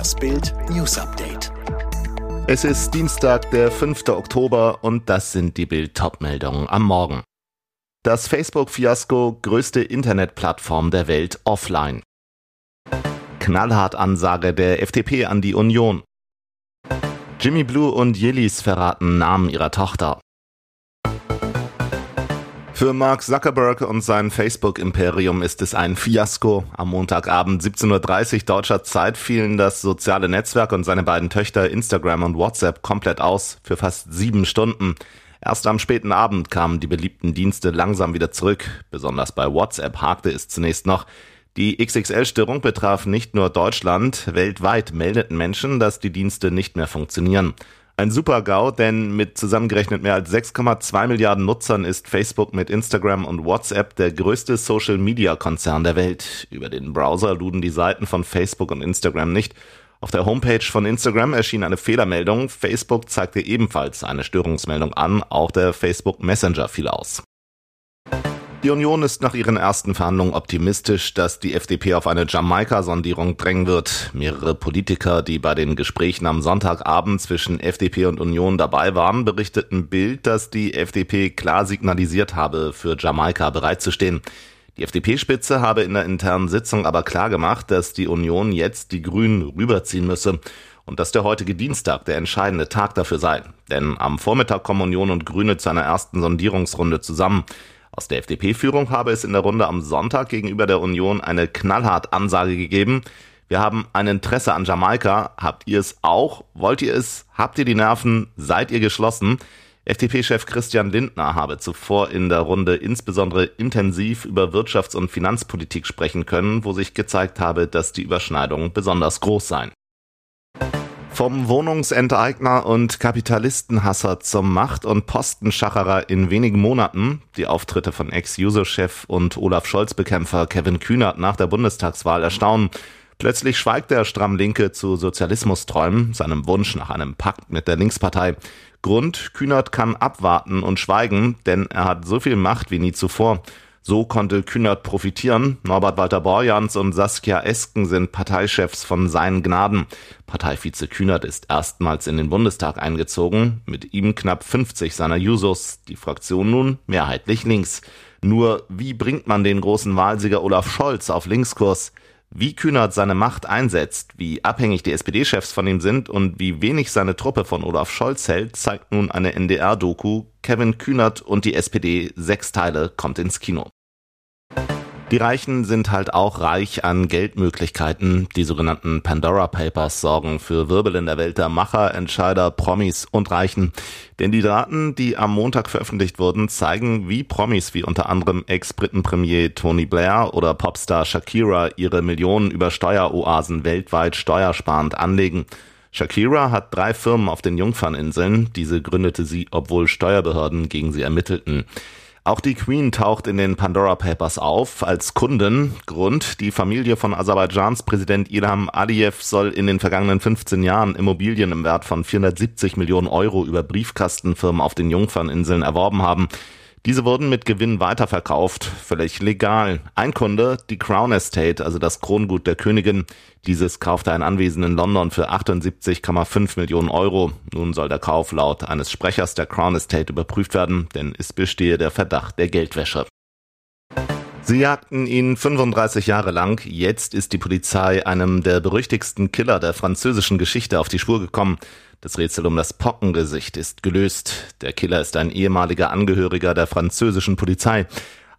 Das Bild News Update. Es ist Dienstag, der 5. Oktober und das sind die Bild Topmeldungen am Morgen. Das Facebook-Fiasko größte Internetplattform der Welt offline. Knallhart Ansage der FDP an die Union. Jimmy Blue und Yillis verraten Namen ihrer Tochter. Für Mark Zuckerberg und sein Facebook-Imperium ist es ein Fiasko. Am Montagabend 17.30 Uhr deutscher Zeit fielen das soziale Netzwerk und seine beiden Töchter Instagram und WhatsApp komplett aus für fast sieben Stunden. Erst am späten Abend kamen die beliebten Dienste langsam wieder zurück. Besonders bei WhatsApp hakte es zunächst noch. Die XXL-Störung betraf nicht nur Deutschland. Weltweit meldeten Menschen, dass die Dienste nicht mehr funktionieren. Ein Super-GAU, denn mit zusammengerechnet mehr als 6,2 Milliarden Nutzern ist Facebook mit Instagram und WhatsApp der größte Social-Media-Konzern der Welt. Über den Browser luden die Seiten von Facebook und Instagram nicht. Auf der Homepage von Instagram erschien eine Fehlermeldung. Facebook zeigte ebenfalls eine Störungsmeldung an. Auch der Facebook Messenger fiel aus. Die Union ist nach ihren ersten Verhandlungen optimistisch, dass die FDP auf eine Jamaika-Sondierung drängen wird. Mehrere Politiker, die bei den Gesprächen am Sonntagabend zwischen FDP und Union dabei waren, berichteten Bild, dass die FDP klar signalisiert habe, für Jamaika bereitzustehen. Die FDP-Spitze habe in der internen Sitzung aber klar gemacht, dass die Union jetzt die Grünen rüberziehen müsse und dass der heutige Dienstag der entscheidende Tag dafür sei. Denn am Vormittag kommen Union und Grüne zu einer ersten Sondierungsrunde zusammen. Aus der FDP-Führung habe es in der Runde am Sonntag gegenüber der Union eine knallhart Ansage gegeben. Wir haben ein Interesse an Jamaika. Habt ihr es auch? Wollt ihr es? Habt ihr die Nerven? Seid ihr geschlossen? FDP-Chef Christian Lindner habe zuvor in der Runde insbesondere intensiv über Wirtschafts- und Finanzpolitik sprechen können, wo sich gezeigt habe, dass die Überschneidungen besonders groß seien. Vom Wohnungsenteigner und Kapitalistenhasser zum Macht- und Postenschacherer in wenigen Monaten. Die Auftritte von Ex-Juso-Chef und Olaf Scholz-Bekämpfer Kevin Kühnert nach der Bundestagswahl erstaunen. Plötzlich schweigt der Strammlinke zu Sozialismusträumen, seinem Wunsch nach einem Pakt mit der Linkspartei. Grund, Kühnert kann abwarten und schweigen, denn er hat so viel Macht wie nie zuvor. So konnte Kühnert profitieren. Norbert Walter Borjans und Saskia Esken sind Parteichefs von seinen Gnaden. Parteivize Kühnert ist erstmals in den Bundestag eingezogen, mit ihm knapp 50 seiner Jusos, die Fraktion nun mehrheitlich links. Nur wie bringt man den großen Wahlsieger Olaf Scholz auf Linkskurs? Wie Kühnert seine Macht einsetzt, wie abhängig die SPD-Chefs von ihm sind und wie wenig seine Truppe von Olaf Scholz hält, zeigt nun eine NDR-Doku. Kevin Kühnert und die SPD, sechs Teile, kommt ins Kino. Die Reichen sind halt auch reich an Geldmöglichkeiten. Die sogenannten Pandora Papers sorgen für Wirbel in der Welt der Macher, Entscheider, Promis und Reichen. Denn die Daten, die am Montag veröffentlicht wurden, zeigen, wie Promis wie unter anderem Ex-Briten-Premier Tony Blair oder Popstar Shakira ihre Millionen über Steueroasen weltweit steuersparend anlegen. Shakira hat drei Firmen auf den Jungferninseln. Diese gründete sie, obwohl Steuerbehörden gegen sie ermittelten. Auch die Queen taucht in den Pandora Papers auf als Kundin. Grund, die Familie von Aserbaidschans Präsident Ilham Aliyev soll in den vergangenen 15 Jahren Immobilien im Wert von 470 Millionen Euro über Briefkastenfirmen auf den Jungferninseln erworben haben. Diese wurden mit Gewinn weiterverkauft, völlig legal. Ein Kunde, die Crown Estate, also das Krongut der Königin. Dieses kaufte ein Anwesen in London für 78,5 Millionen Euro. Nun soll der Kauf laut eines Sprechers der Crown Estate überprüft werden, denn es bestehe der Verdacht der Geldwäsche. Sie jagten ihn 35 Jahre lang. Jetzt ist die Polizei einem der berüchtigsten Killer der französischen Geschichte auf die Spur gekommen. Das Rätsel um das Pockengesicht ist gelöst. Der Killer ist ein ehemaliger Angehöriger der französischen Polizei.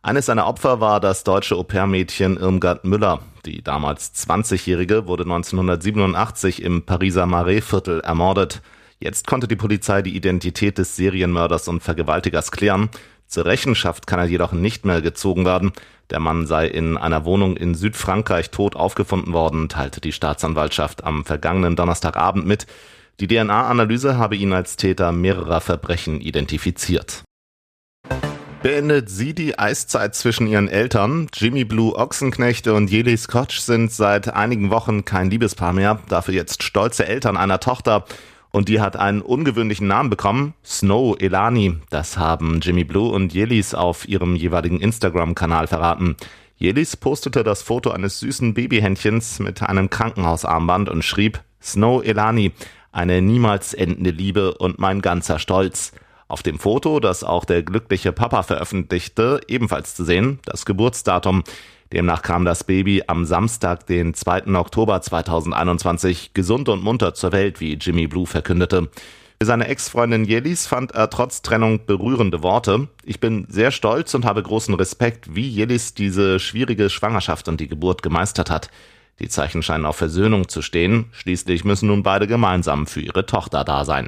Eines seiner Opfer war das deutsche Au-pair-Mädchen Irmgard Müller. Die damals 20-Jährige wurde 1987 im Pariser Marais-Viertel ermordet. Jetzt konnte die Polizei die Identität des Serienmörders und Vergewaltigers klären. Zur Rechenschaft kann er jedoch nicht mehr gezogen werden. Der Mann sei in einer Wohnung in Südfrankreich tot aufgefunden worden, teilte die Staatsanwaltschaft am vergangenen Donnerstagabend mit. Die DNA-Analyse habe ihn als Täter mehrerer Verbrechen identifiziert. Beendet sie die Eiszeit zwischen ihren Eltern? Jimmy Blue Ochsenknechte und Jeli Scotch sind seit einigen Wochen kein Liebespaar mehr, dafür jetzt stolze Eltern einer Tochter. Und die hat einen ungewöhnlichen Namen bekommen, Snow Elani. Das haben Jimmy Blue und Jelis auf ihrem jeweiligen Instagram-Kanal verraten. Jelis postete das Foto eines süßen Babyhändchens mit einem Krankenhausarmband und schrieb, Snow Elani, eine niemals endende Liebe und mein ganzer Stolz. Auf dem Foto, das auch der glückliche Papa veröffentlichte, ebenfalls zu sehen, das Geburtsdatum. Demnach kam das Baby am Samstag, den 2. Oktober 2021, gesund und munter zur Welt, wie Jimmy Blue verkündete. Für seine Ex-Freundin Jelis fand er trotz Trennung berührende Worte. Ich bin sehr stolz und habe großen Respekt, wie Jelis diese schwierige Schwangerschaft und die Geburt gemeistert hat. Die Zeichen scheinen auf Versöhnung zu stehen. Schließlich müssen nun beide gemeinsam für ihre Tochter da sein.